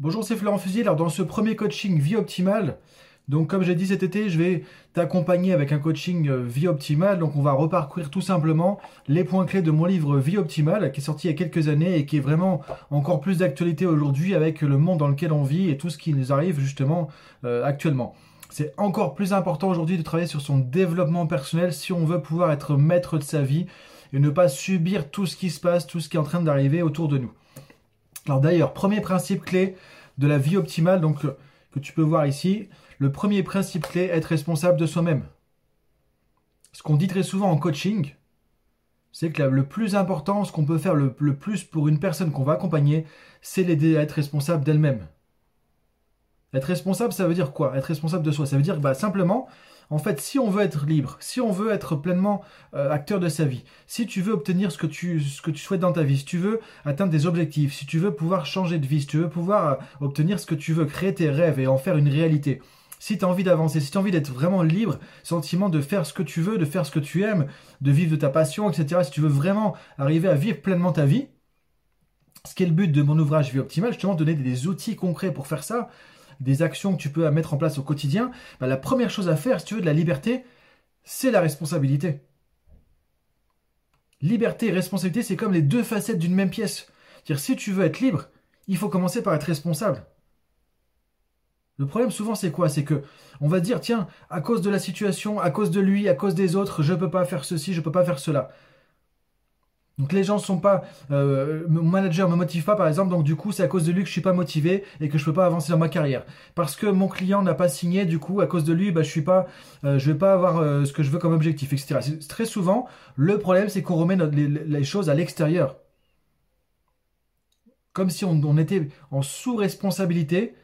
Bonjour, c'est Florent Fusier. Alors, dans ce premier coaching vie optimale, donc comme j'ai dit cet été, je vais t'accompagner avec un coaching euh, vie optimale. Donc, on va reparcourir tout simplement les points clés de mon livre Vie optimale, qui est sorti il y a quelques années et qui est vraiment encore plus d'actualité aujourd'hui avec le monde dans lequel on vit et tout ce qui nous arrive justement euh, actuellement. C'est encore plus important aujourd'hui de travailler sur son développement personnel si on veut pouvoir être maître de sa vie et ne pas subir tout ce qui se passe, tout ce qui est en train d'arriver autour de nous. Alors d'ailleurs, premier principe clé de la vie optimale, donc que tu peux voir ici, le premier principe clé, être responsable de soi-même. Ce qu'on dit très souvent en coaching, c'est que le plus important, ce qu'on peut faire le, le plus pour une personne qu'on va accompagner, c'est l'aider à être responsable d'elle-même. Être responsable, ça veut dire quoi? Être responsable de soi, ça veut dire bah, simplement, en fait, si on veut être libre, si on veut être pleinement euh, acteur de sa vie, si tu veux obtenir ce que tu, ce que tu souhaites dans ta vie, si tu veux atteindre des objectifs, si tu veux pouvoir changer de vie, si tu veux pouvoir euh, obtenir ce que tu veux, créer tes rêves et en faire une réalité, si tu as envie d'avancer, si tu as envie d'être vraiment libre, sentiment de faire ce que tu veux, de faire ce que tu aimes, de vivre de ta passion, etc., si tu veux vraiment arriver à vivre pleinement ta vie, ce qui est le but de mon ouvrage Vie Optimale, justement, donner des outils concrets pour faire ça, des actions que tu peux mettre en place au quotidien, bah, la première chose à faire, si tu veux de la liberté, c'est la responsabilité. Liberté et responsabilité, c'est comme les deux facettes d'une même pièce. dire si tu veux être libre, il faut commencer par être responsable. Le problème souvent c'est quoi? C'est que on va dire tiens, à cause de la situation, à cause de lui, à cause des autres, je ne peux pas faire ceci, je ne peux pas faire cela. Donc les gens ne sont pas, euh, mon manager me motive pas par exemple, donc du coup c'est à cause de lui que je suis pas motivé et que je peux pas avancer dans ma carrière. Parce que mon client n'a pas signé, du coup à cause de lui, bah, je suis pas, euh, vais pas avoir euh, ce que je veux comme objectif, etc. Très souvent, le problème c'est qu'on remet les, choses à l'extérieur, comme si on était en sous-responsabilité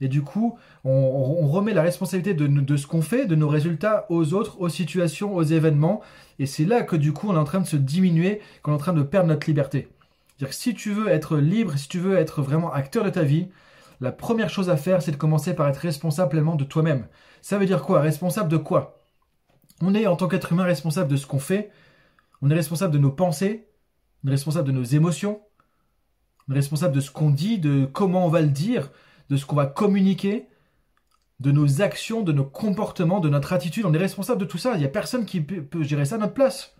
et du coup, on, remet la responsabilité de, ce qu'on fait, de nos résultats aux autres, aux situations, aux événements. Et c'est là que du coup, on est en train de se diminuer, qu'on est en train de perdre notre liberté. C'est-à-dire que si tu veux être libre, si tu veux être vraiment acteur de ta vie, la première chose à faire, c'est de commencer par être responsable pleinement de toi-même. Ça veut dire quoi? Responsable de quoi? On est en tant qu'être humain responsable de ce qu'on fait, on est responsable de nos pensées, on est responsable de nos émotions, on est responsable de ce qu'on dit, de comment on va le dire, de ce qu'on va communiquer, de nos actions, de nos comportements, de notre attitude. On est responsable de tout ça. Il n'y a personne qui peut gérer ça à notre place.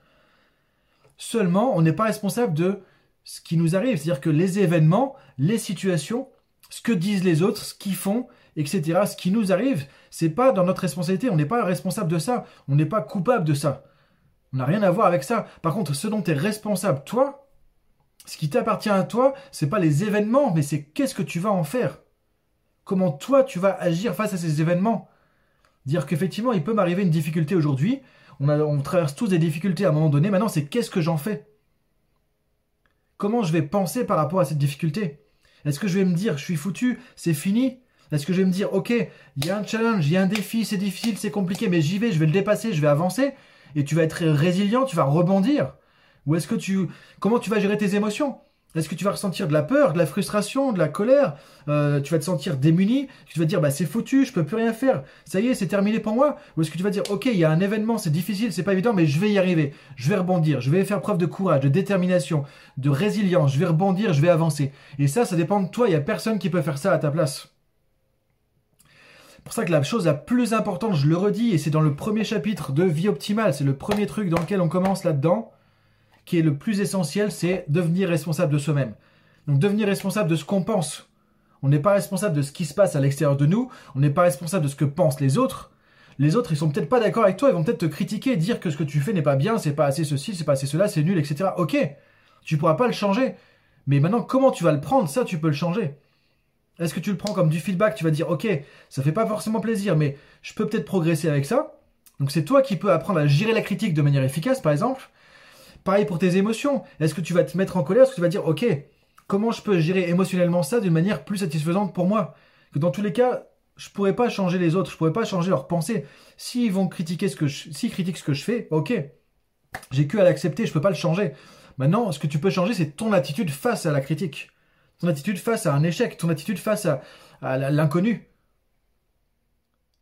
Seulement, on n'est pas responsable de ce qui nous arrive. C'est-à-dire que les événements, les situations, ce que disent les autres, ce qu'ils font, etc., ce qui nous arrive, c'est pas dans notre responsabilité. On n'est pas responsable de ça. On n'est pas coupable de ça. On n'a rien à voir avec ça. Par contre, ce dont tu es responsable, toi, ce qui t'appartient à toi, c'est pas les événements, mais c'est qu'est-ce que tu vas en faire comment toi tu vas agir face à ces événements. Dire qu'effectivement, il peut m'arriver une difficulté aujourd'hui, on, traverse tous des difficultés à un moment donné, maintenant c'est qu'est-ce que j'en fais? Comment je vais penser par rapport à cette difficulté? Est-ce que je vais me dire, je suis foutu, c'est fini? Est-ce que je vais me dire, ok, il y a un challenge, il y a un défi, c'est difficile, c'est compliqué, mais j'y vais, je vais le dépasser, je vais avancer, et tu vas être résilient, tu vas rebondir. Ou est-ce que tu... Comment tu vas gérer tes émotions? Est-ce que tu vas ressentir de la peur, de la frustration, de la colère euh, Tu vas te sentir démuni Tu vas te dire, bah c'est foutu, je peux plus rien faire. Ça y est, c'est terminé pour moi Ou est-ce que tu vas dire, ok, il y a un événement, c'est difficile, c'est pas évident, mais je vais y arriver. Je vais rebondir. Je vais faire preuve de courage, de détermination, de résilience. Je vais rebondir, je vais avancer. Et ça, ça dépend de toi. Il y a personne qui peut faire ça à ta place. Pour ça que la chose la plus importante, je le redis, et c'est dans le premier chapitre de Vie optimale, c'est le premier truc dans lequel on commence là-dedans qui est le plus essentiel, c'est devenir responsable de soi-même. Donc devenir responsable de ce qu'on pense. On n'est pas responsable de ce qui se passe à l'extérieur de nous, on n'est pas responsable de ce que pensent les autres. Les autres, ils sont peut-être pas d'accord avec toi, ils vont peut-être te critiquer, dire que ce que tu fais n'est pas bien, c'est pas assez ceci, c'est pas assez cela, c'est nul, etc. Ok, tu pourras pas le changer. Mais maintenant, comment tu vas le prendre, ça, tu peux le changer. Est-ce que tu le prends comme du feedback? Tu vas dire, ok, ça fait pas forcément plaisir, mais je peux peut-être progresser avec ça. Donc c'est toi qui peux apprendre à gérer la critique de manière efficace, par exemple. Pareil pour tes émotions. Est-ce que tu vas te mettre en colère Est-ce que tu vas dire, ok, comment je peux gérer émotionnellement ça d'une manière plus satisfaisante pour moi? Que dans tous les cas, je pourrais pas changer les autres, je pourrais pas changer leurs pensées. S'ils vont critiquer ce que je, critiquent ce que je fais, ok, j'ai que à l'accepter, je peux pas le changer. Maintenant, ce que tu peux changer, c'est ton attitude face à la critique, ton attitude face à un échec, ton attitude face à l'inconnu.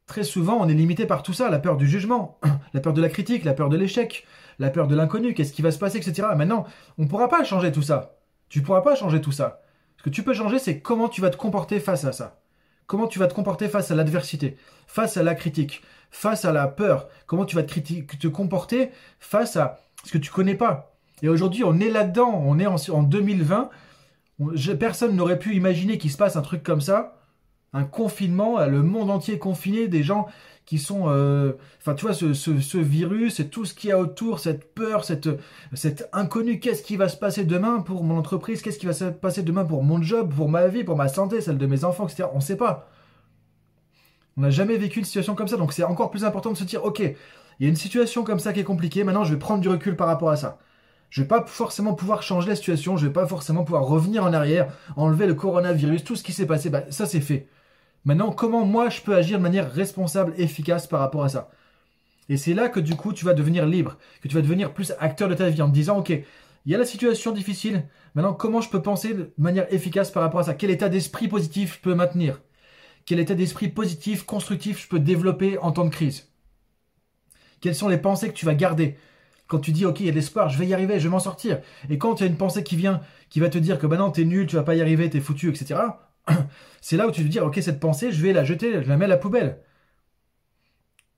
Très souvent, on est limité par tout ça, la peur du jugement, la peur de la critique, la peur de l'échec, la peur de l'inconnu, qu'est-ce qui va se passer, etc. Maintenant, on ne pourra pas changer tout ça. Tu ne pourras pas changer tout ça. Ce que tu peux changer, c'est comment tu vas te comporter face à ça. Comment tu vas te comporter face à l'adversité, face à la critique, face à la peur. Comment tu vas te, te comporter face à ce que tu connais pas. Et aujourd'hui, on est là-dedans. On est en 2020. personne n'aurait pu imaginer qu'il se passe un truc comme ça. Un confinement, le monde entier confiné, des gens qui sont, euh, enfin, tu vois, ce, ce, virus et tout ce qu'il y a autour, cette peur, cette, cette inconnu, qu'est-ce qui va se passer demain pour mon entreprise, qu'est-ce qui va se passer demain pour mon job, pour ma vie, pour ma santé, celle de mes enfants, etc. On ne sait pas. On n'a jamais vécu une situation comme ça, donc c'est encore plus important de se dire, ok, il y a une situation comme ça qui est compliquée, maintenant je vais prendre du recul par rapport à ça. Je vais pas forcément pouvoir changer la situation, je vais pas forcément pouvoir revenir en arrière, enlever le coronavirus, tout ce qui s'est passé, bah, ça c'est fait. Maintenant, comment moi je peux agir de manière responsable, efficace par rapport à ça? Et c'est là que du coup tu vas devenir libre, que tu vas devenir plus acteur de ta vie en te disant, ok, il y a la situation difficile, maintenant comment je peux penser de manière efficace par rapport à ça? Quel état d'esprit positif je peux maintenir? Quel état d'esprit positif, constructif je peux développer en temps de crise? Quelles sont les pensées que tu vas garder? Quand tu dis ok il y a de l'espoir, je vais y arriver, je vais m'en sortir. Et quand il y a une pensée qui vient, qui va te dire que bah non t'es nul, tu vas pas y arriver, t'es foutu, etc c'est là où tu te dis, ok, cette pensée, je vais la jeter, je la mets à la poubelle.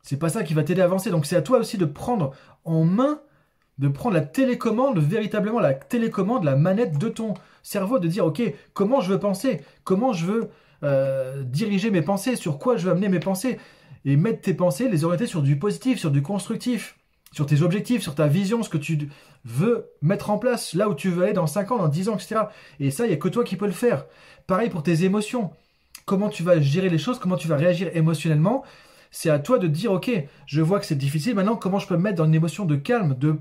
C'est pas ça qui va t'aider à avancer. Donc c'est à toi aussi de prendre en main, de prendre la télécommande, véritablement la télécommande, la manette de ton cerveau, de dire, ok, comment je veux penser, comment je veux euh, diriger mes pensées, sur quoi je veux amener mes pensées, et mettre tes pensées, les orienter sur du positif, sur du constructif sur tes objectifs, sur ta vision, ce que tu veux mettre en place, là où tu veux aller dans 5 ans, dans 10 ans, etc. Et ça, il n'y a que toi qui peux le faire. Pareil pour tes émotions. Comment tu vas gérer les choses, comment tu vas réagir émotionnellement. C'est à toi de dire, ok, je vois que c'est difficile, maintenant comment je peux me mettre dans une émotion de calme, de,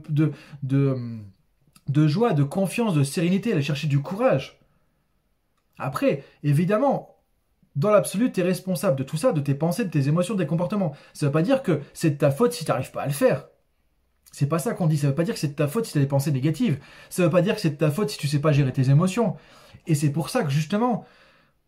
de, joie, de confiance, de sérénité, aller chercher du courage. Après, évidemment, dans l'absolu, tu es responsable de tout ça, de tes pensées, de tes émotions, de tes comportements. Ça ne veut pas dire que c'est de ta faute si tu n'arrives pas à le faire. C'est pas ça qu'on dit. Ça veut pas dire que c'est de ta faute si tu as des pensées négatives. Ça veut pas dire que c'est de ta faute si tu sais pas gérer tes émotions. Et c'est pour ça que justement,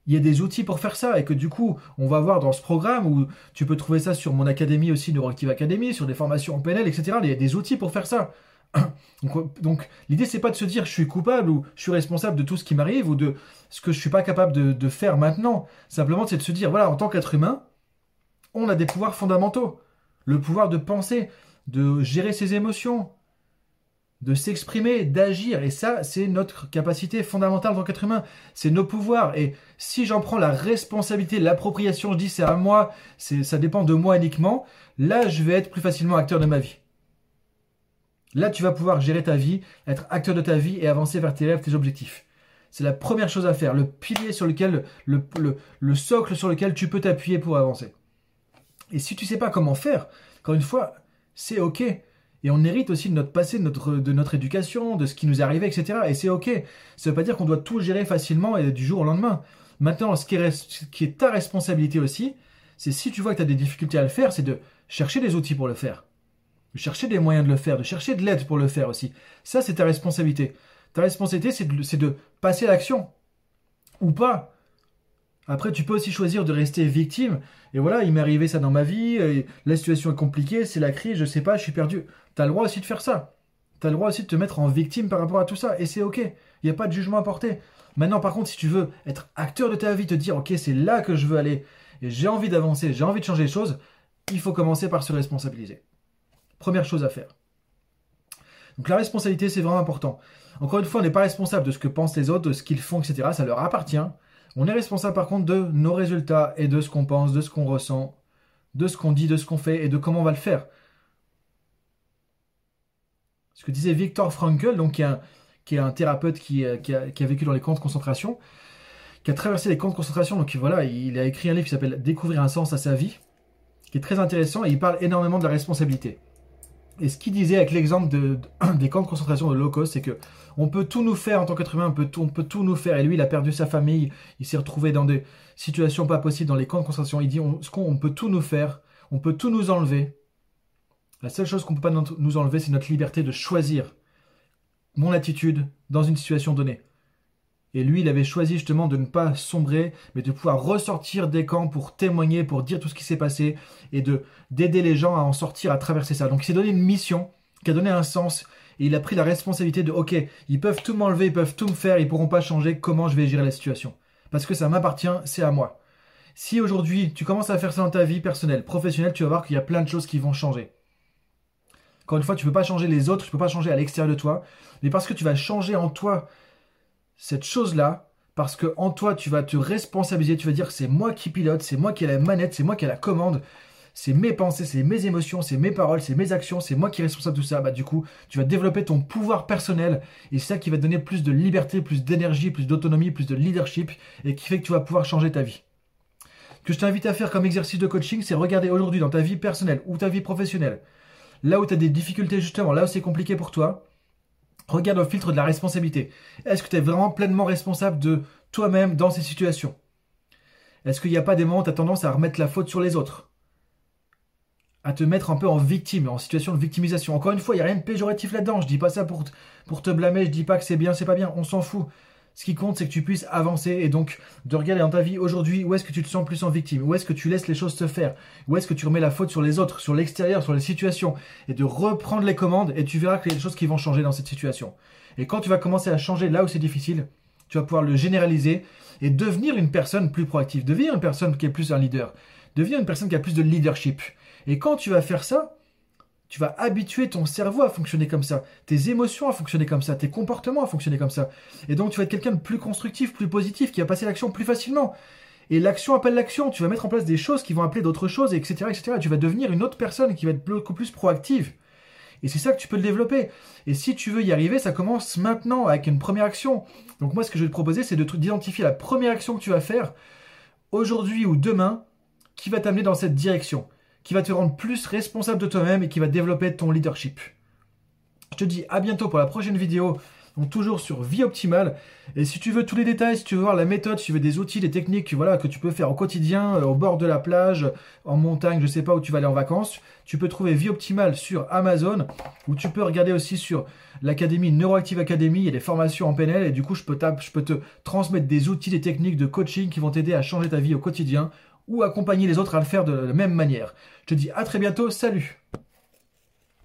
il y a des outils pour faire ça et que du coup, on va voir dans ce programme où tu peux trouver ça sur mon académie aussi, Neuroactive Academy, sur des formations en PNL, etc. Il y a des outils pour faire ça. Donc, donc l'idée c'est pas de se dire je suis coupable ou je suis responsable de tout ce qui m'arrive ou de ce que je suis pas capable de faire maintenant. Simplement c'est de se dire voilà en tant qu'être humain, on a des pouvoirs fondamentaux. Le pouvoir de penser, de gérer ses émotions, de s'exprimer, d'agir. Et ça, c'est notre capacité fondamentale en tant qu'être humain. C'est nos pouvoirs. Et si j'en prends la responsabilité, l'appropriation, je dis c'est à moi, ça dépend de moi uniquement, là, je vais être plus facilement acteur de ma vie. Là, tu vas pouvoir gérer ta vie, être acteur de ta vie et avancer vers tes rêves, tes objectifs. C'est la première chose à faire, le pilier sur lequel, le, le socle sur lequel tu peux t'appuyer pour avancer. Et si tu sais pas comment faire, encore une fois, c'est ok. Et on hérite aussi de notre passé, de notre, éducation, de ce qui nous est arrivé, etc. Et c'est ok. Ça ne veut pas dire qu'on doit tout gérer facilement et du jour au lendemain. Maintenant, ce qui est, qui est ta responsabilité aussi, c'est si tu vois que tu as des difficultés à le faire, c'est de chercher des outils pour le faire. De chercher des moyens de le faire, de chercher de l'aide pour le faire aussi. Ça, c'est ta responsabilité. Ta responsabilité, c'est de, de passer à l'action. Ou pas. Après, tu peux aussi choisir de rester victime. Et voilà, il m'est arrivé ça dans ma vie, la situation est compliquée, c'est la crise, je sais pas, je suis perdu. Tu as le droit aussi de faire ça. Tu as le droit aussi de te mettre en victime par rapport à tout ça. Et c'est ok. Il n'y a pas de jugement à porter. Maintenant, par contre, si tu veux être acteur de ta vie, te dire, ok, c'est là que je veux aller, et j'ai envie d'avancer, j'ai envie de changer les choses, il faut commencer par se responsabiliser. Première chose à faire. Donc la responsabilité, c'est vraiment important. Encore une fois, on n'est pas responsable de ce que pensent les autres, de ce qu'ils font, etc. Ça leur appartient. On est responsable par contre de nos résultats et de ce qu'on pense, de ce qu'on ressent, de ce qu'on dit, de ce qu'on fait et de comment on va le faire. Ce que disait Victor Frankl, donc qui est un, thérapeute euh, qui, a, vécu dans les camps de concentration, qui a traversé les camps de concentration, donc voilà, il a écrit un livre qui s'appelle Découvrir un sens à sa vie, qui est très intéressant et il parle énormément de la responsabilité. Et ce qu'il disait avec l'exemple de, des camps de concentration de cost, c'est que on peut tout nous faire en tant qu'être humain, on peut, tout, on peut tout nous faire. Et lui, il a perdu sa famille, il s'est retrouvé dans des situations pas possibles dans les camps de concentration. Il dit on, on peut tout nous faire, on peut tout nous enlever. La seule chose qu'on ne peut pas nous enlever, c'est notre liberté de choisir mon attitude dans une situation donnée. Et lui, il avait choisi justement de ne pas sombrer, mais de pouvoir ressortir des camps pour témoigner, pour dire tout ce qui s'est passé et de d'aider les gens à en sortir, à traverser ça. Donc il s'est donné une mission qui a donné un sens Et il a pris la responsabilité de, ok, ils peuvent tout m'enlever, ils peuvent tout me faire, ils pourront pas changer comment je vais gérer la situation? Parce que ça m'appartient, c'est à moi. Si aujourd'hui tu commences à faire ça dans ta vie personnelle, professionnelle, tu vas voir qu'il y a plein de choses qui vont changer. Encore une fois, tu ne peux pas changer les autres, tu ne peux pas changer à l'extérieur de toi, mais parce que tu vas changer en toi cette chose-là, parce que en toi tu vas te responsabiliser, tu vas dire c'est moi qui pilote, c'est moi qui ai la manette, c'est moi qui ai la commande, c'est mes pensées, c'est mes émotions, c'est mes paroles, c'est mes actions, c'est moi qui est responsable de tout ça. Bah du coup, tu vas développer ton pouvoir personnel et c'est ça qui va te donner plus de liberté, plus d'énergie, plus d'autonomie, plus de leadership et qui fait que tu vas pouvoir changer ta vie que je t'invite à faire comme exercice de coaching, c'est regarder aujourd'hui dans ta vie personnelle ou ta vie professionnelle, là où tu as des difficultés justement, là où c'est compliqué pour toi, regarde au filtre de la responsabilité. Est-ce que tu es vraiment pleinement responsable de toi-même dans ces situations? Est-ce qu'il n'y a pas des moments où tu as tendance à remettre la faute sur les autres? À te mettre un peu en victime, en situation de victimisation. Encore une fois, il n'y a rien de péjoratif là-dedans. Je dis pas ça pour, pour te blâmer, je dis pas que c'est bien, c'est pas bien, on s'en fout. Ce qui compte, c'est que tu puisses avancer et donc de regarder dans ta vie aujourd'hui où est-ce que tu te sens plus en victime, où est-ce que tu laisses les choses se faire, où est-ce que tu remets la faute sur les autres, sur l'extérieur, sur les situations, et de reprendre les commandes et tu verras qu'il y a des choses qui vont changer dans cette situation. Et quand tu vas commencer à changer là où c'est difficile, tu vas pouvoir le généraliser et devenir une personne plus proactive, devenir une personne qui est plus un leader, devenir une personne qui a plus de leadership. Et quand tu vas faire ça, tu vas habituer ton cerveau à fonctionner comme ça, tes émotions à fonctionner comme ça, tes comportements à fonctionner comme ça. Et donc tu vas être quelqu'un de plus constructif, plus positif, qui va passer l'action plus facilement. Et l'action appelle l'action, tu vas mettre en place des choses qui vont appeler d'autres choses, etc., etc. Tu vas devenir une autre personne qui va être beaucoup plus proactive. Et c'est ça que tu peux le développer. Et si tu veux y arriver, ça commence maintenant avec une première action. Donc moi, ce que je vais te proposer, c'est d'identifier la première action que tu vas faire aujourd'hui ou demain qui va t'amener dans cette direction qui va te rendre plus responsable de toi-même et qui va développer ton leadership. Je te dis à bientôt pour la prochaine vidéo, donc toujours sur vie optimale. Et si tu veux tous les détails, si tu veux voir la méthode, si tu veux des outils, des techniques voilà, que tu peux faire au quotidien, euh, au bord de la plage, en montagne, je sais pas où tu vas aller en vacances, tu peux trouver vie optimale sur Amazon, ou tu peux regarder aussi sur l'académie Neuroactive Academy, il y a des formations en PNL, et du coup je peux, je peux te transmettre des outils, des techniques de coaching qui vont t'aider à changer ta vie au quotidien ou accompagner les autres à le faire de la même manière. Je te dis à très bientôt, salut